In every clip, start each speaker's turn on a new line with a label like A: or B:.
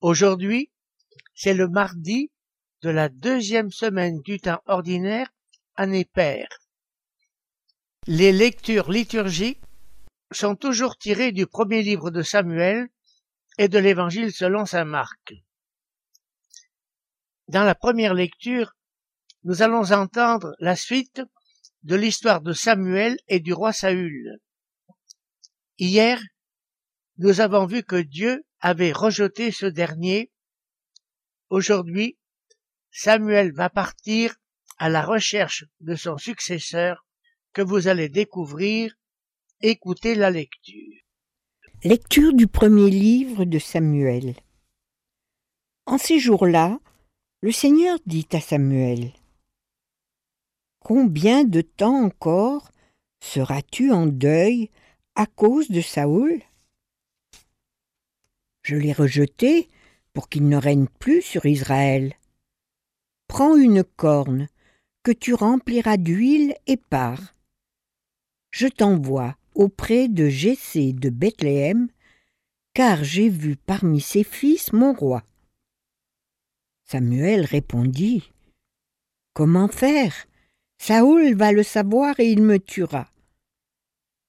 A: Aujourd'hui, c'est le mardi de la deuxième semaine du temps ordinaire, année paire. Les lectures liturgiques sont toujours tirées du premier livre de Samuel et de l'évangile selon saint Marc. Dans la première lecture, nous allons entendre la suite de l'histoire de Samuel et du roi Saül. Hier, nous avons vu que Dieu avait rejeté ce dernier. Aujourd'hui, Samuel va partir à la recherche de son successeur que vous allez découvrir. Écoutez la lecture.
B: Lecture du premier livre de Samuel. En ces jours-là, le Seigneur dit à Samuel, Combien de temps encore seras-tu en deuil à cause de Saoul Je l'ai rejeté pour qu'il ne règne plus sur Israël. Prends une corne que tu rempliras d'huile et pars. Je t'envoie auprès de Jessé de Bethléem, car j'ai vu parmi ses fils mon roi. Samuel répondit Comment faire? Saoul va le savoir et il me tuera.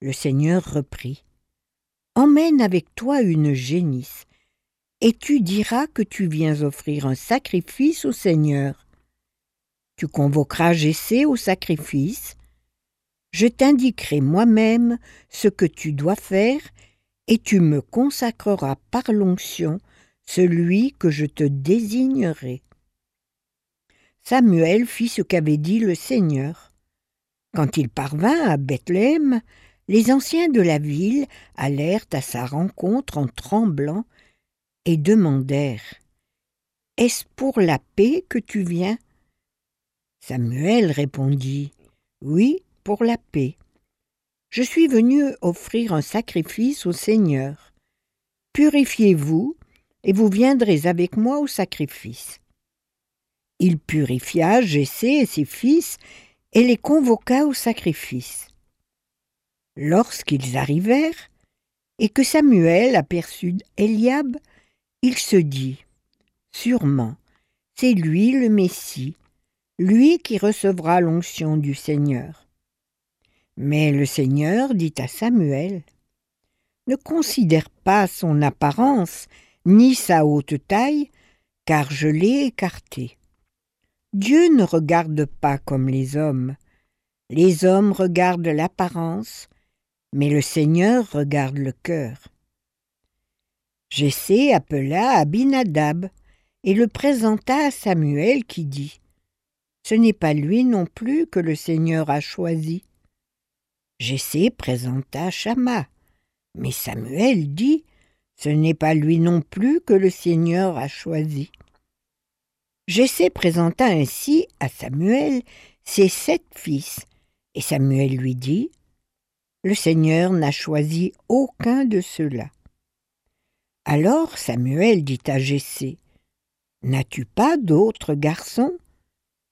B: Le Seigneur reprit. Emmène avec toi une génisse, et tu diras que tu viens offrir un sacrifice au Seigneur. Tu convoqueras Jessé au sacrifice. Je t'indiquerai moi-même ce que tu dois faire, et tu me consacreras par l'onction celui que je te désignerai. Samuel fit ce qu'avait dit le Seigneur. Quand il parvint à Bethléem, les anciens de la ville allèrent à sa rencontre en tremblant et demandèrent Est-ce pour la paix que tu viens? Samuel répondit Oui, pour la paix. Je suis venu offrir un sacrifice au Seigneur. Purifiez-vous, et vous viendrez avec moi au sacrifice. Il purifia Jessé et ses fils et les convoqua au sacrifice. Lorsqu'ils arrivèrent, et que Samuel aperçut Eliab, il se dit Sûrement, c'est lui le Messie, lui qui recevra l'onction du Seigneur. Mais le Seigneur dit à Samuel Ne considère pas son apparence ni sa haute taille, car je l'ai écarté. Dieu ne regarde pas comme les hommes. Les hommes regardent l'apparence, mais le Seigneur regarde le cœur. Jessé appela Abinadab et le présenta à Samuel qui dit Ce n'est pas lui non plus que le Seigneur a choisi. Jessé présenta Shama, mais Samuel dit Ce n'est pas lui non plus que le Seigneur a choisi. Jessé présenta ainsi à Samuel ses sept fils, et Samuel lui dit le Seigneur n'a choisi aucun de ceux-là. Alors Samuel dit à Jessé N'as-tu pas d'autres garçons?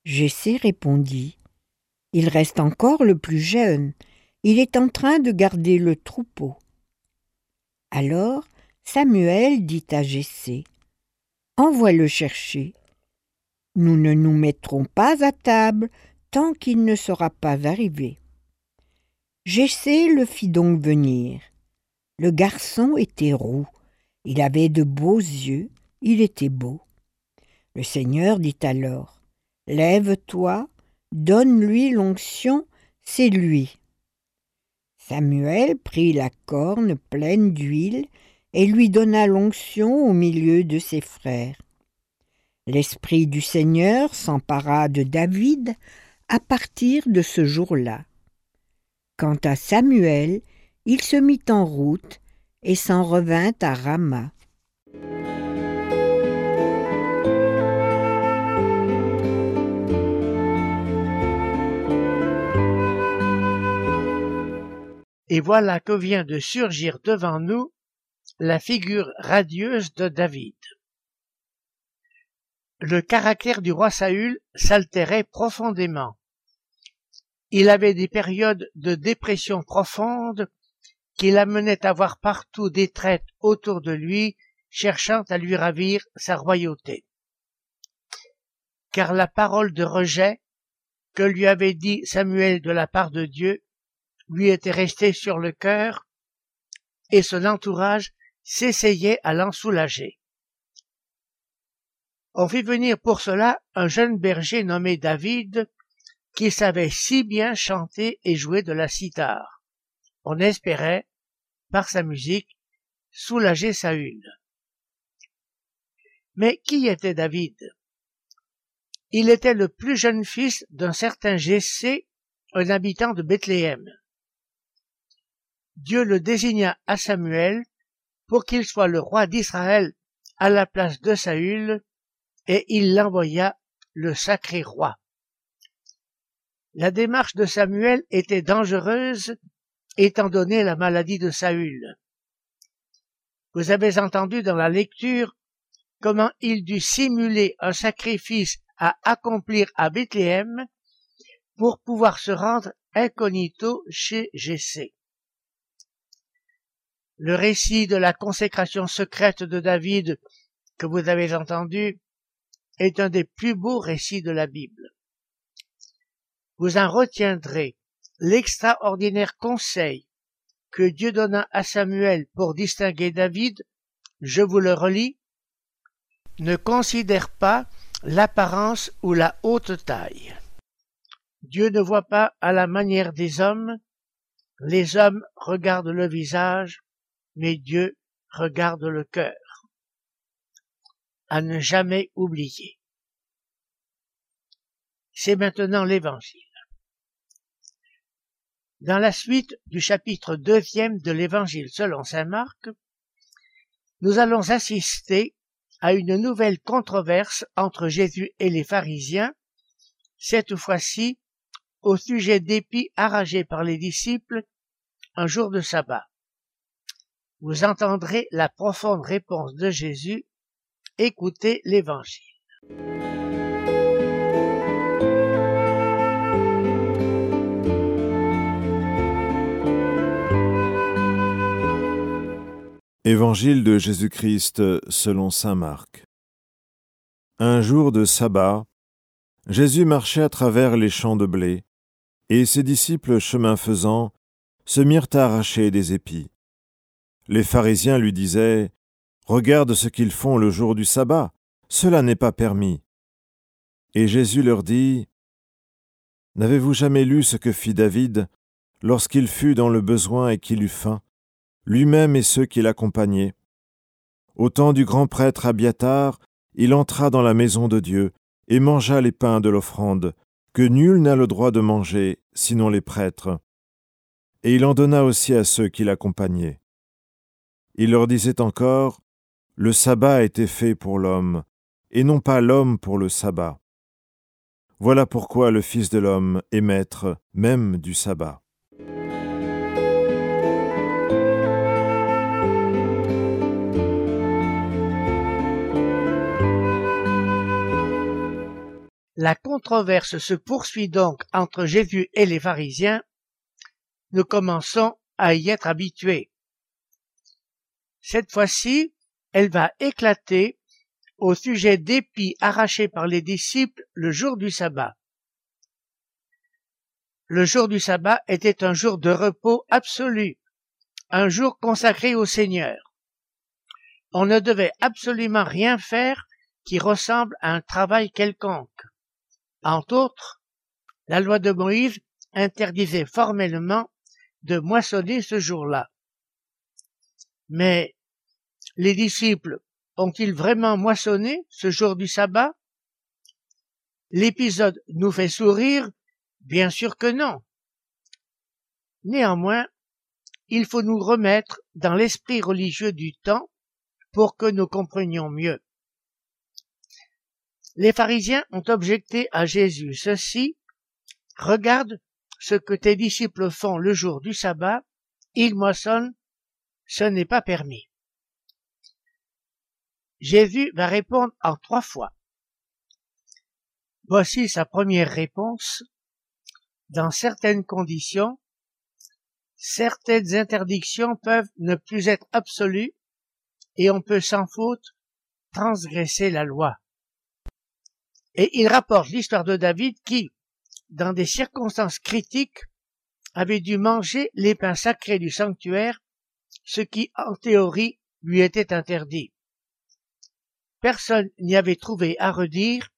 B: Jessé répondit Il reste encore le plus jeune. Il est en train de garder le troupeau. Alors Samuel dit à Jessé Envoie-le chercher. Nous ne nous mettrons pas à table tant qu'il ne sera pas arrivé. Jessé le fit donc venir. Le garçon était roux, il avait de beaux yeux, il était beau. Le Seigneur dit alors Lève-toi, donne-lui l'onction, c'est lui. Samuel prit la corne pleine d'huile et lui donna l'onction au milieu de ses frères. L'Esprit du Seigneur s'empara de David à partir de ce jour-là. Quant à Samuel, il se mit en route et s'en revint à Rama.
A: Et voilà que vient de surgir devant nous la figure radieuse de David. Le caractère du roi Saül s'altérait profondément. Il avait des périodes de dépression profonde qui l'amenaient à voir partout des traites autour de lui cherchant à lui ravir sa royauté. Car la parole de rejet que lui avait dit Samuel de la part de Dieu lui était restée sur le cœur et son entourage s'essayait à l'en soulager. On fit venir pour cela un jeune berger nommé David, qui savait si bien chanter et jouer de la cithare. On espérait, par sa musique, soulager Saül. Mais qui était David? Il était le plus jeune fils d'un certain Jessé, un habitant de Bethléem. Dieu le désigna à Samuel pour qu'il soit le roi d'Israël à la place de Saül, et il l'envoya le sacré roi. La démarche de Samuel était dangereuse étant donné la maladie de Saül. Vous avez entendu dans la lecture comment il dut simuler un sacrifice à accomplir à Bethléem pour pouvoir se rendre incognito chez Jessé. Le récit de la consécration secrète de David que vous avez entendu est un des plus beaux récits de la Bible. Vous en retiendrez l'extraordinaire conseil que Dieu donna à Samuel pour distinguer David, je vous le relis, ne considère pas l'apparence ou la haute taille. Dieu ne voit pas à la manière des hommes, les hommes regardent le visage, mais Dieu regarde le cœur. À ne jamais oublier. C'est maintenant l'évangile. Dans la suite du chapitre deuxième de l'évangile selon saint Marc, nous allons assister à une nouvelle controverse entre Jésus et les pharisiens, cette fois-ci au sujet d'épis arrachés par les disciples un jour de sabbat vous entendrez la profonde réponse de Jésus. Écoutez l'Évangile.
C: Évangile de Jésus-Christ selon Saint Marc. Un jour de sabbat, Jésus marchait à travers les champs de blé, et ses disciples, chemin faisant, se mirent à arracher des épis. Les pharisiens lui disaient Regarde ce qu'ils font le jour du sabbat, cela n'est pas permis. Et Jésus leur dit N'avez-vous jamais lu ce que fit David lorsqu'il fut dans le besoin et qu'il eut faim, lui-même et ceux qui l'accompagnaient Au temps du grand prêtre Abiatar, il entra dans la maison de Dieu et mangea les pains de l'offrande, que nul n'a le droit de manger, sinon les prêtres. Et il en donna aussi à ceux qui l'accompagnaient. Il leur disait encore, Le sabbat a été fait pour l'homme, et non pas l'homme pour le sabbat. Voilà pourquoi le Fils de l'homme est maître même du sabbat.
A: La controverse se poursuit donc entre Jésus et les pharisiens. Nous commençons à y être habitués. Cette fois-ci, elle va éclater au sujet d'épis arrachés par les disciples le jour du sabbat. Le jour du sabbat était un jour de repos absolu, un jour consacré au Seigneur. On ne devait absolument rien faire qui ressemble à un travail quelconque. Entre autres, la loi de Moïse interdisait formellement de moissonner ce jour-là. Mais les disciples ont-ils vraiment moissonné ce jour du sabbat? L'épisode nous fait sourire? Bien sûr que non. Néanmoins, il faut nous remettre dans l'esprit religieux du temps pour que nous comprenions mieux. Les pharisiens ont objecté à Jésus ceci, regarde ce que tes disciples font le jour du sabbat, ils moissonnent, ce n'est pas permis. Jésus va répondre en trois fois. Voici sa première réponse. Dans certaines conditions, certaines interdictions peuvent ne plus être absolues et on peut sans faute transgresser la loi. Et il rapporte l'histoire de David qui, dans des circonstances critiques, avait dû manger les pains sacrés du sanctuaire, ce qui, en théorie, lui était interdit. Personne n'y avait trouvé à redire,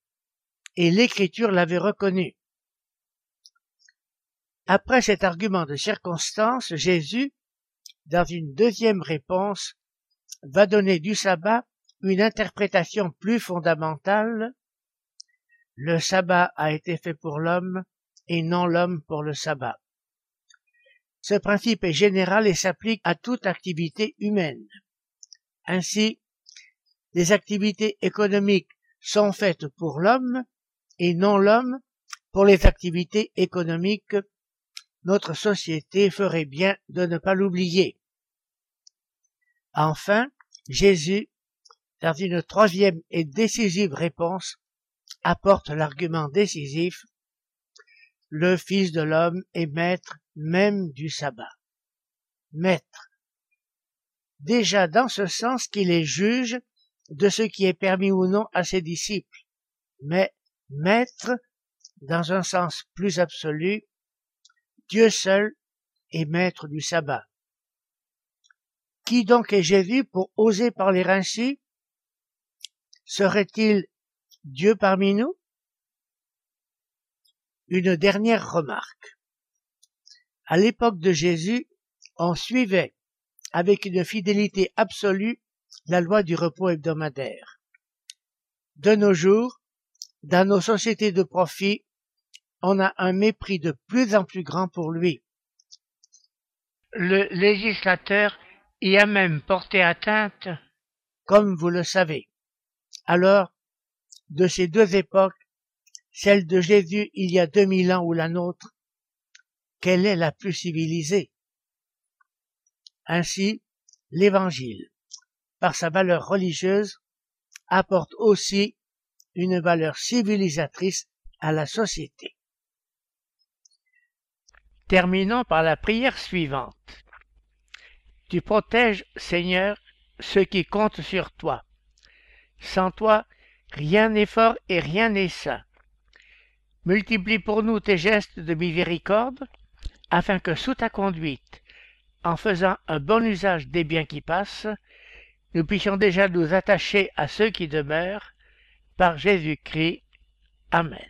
A: et l'Écriture l'avait reconnu. Après cet argument de circonstance, Jésus, dans une deuxième réponse, va donner du sabbat une interprétation plus fondamentale. Le sabbat a été fait pour l'homme et non l'homme pour le sabbat. Ce principe est général et s'applique à toute activité humaine. Ainsi, les activités économiques sont faites pour l'homme et non l'homme pour les activités économiques. Notre société ferait bien de ne pas l'oublier. Enfin, Jésus, dans une troisième et décisive réponse, apporte l'argument décisif le Fils de l'homme est maître même du sabbat. Maître. Déjà dans ce sens qu'il est juge de ce qui est permis ou non à ses disciples, mais maître dans un sens plus absolu, Dieu seul est maître du sabbat. Qui donc est Jésus pour oser parler ainsi? Serait-il Dieu parmi nous Une dernière remarque. À l'époque de Jésus, on suivait avec une fidélité absolue la loi du repos hebdomadaire. De nos jours, dans nos sociétés de profit, on a un mépris de plus en plus grand pour lui. Le législateur y a même porté atteinte, comme vous le savez. Alors, de ces deux époques, celle de Jésus il y a deux mille ans ou la nôtre, quelle est la plus civilisée Ainsi, l'Évangile, par sa valeur religieuse, apporte aussi une valeur civilisatrice à la société. Terminons par la prière suivante. Tu protèges, Seigneur, ceux qui comptent sur toi. Sans toi, rien n'est fort et rien n'est sain. Multiplie pour nous tes gestes de miséricorde, afin que sous ta conduite, en faisant un bon usage des biens qui passent, nous puissions déjà nous attacher à ceux qui demeurent, par Jésus-Christ. Amen.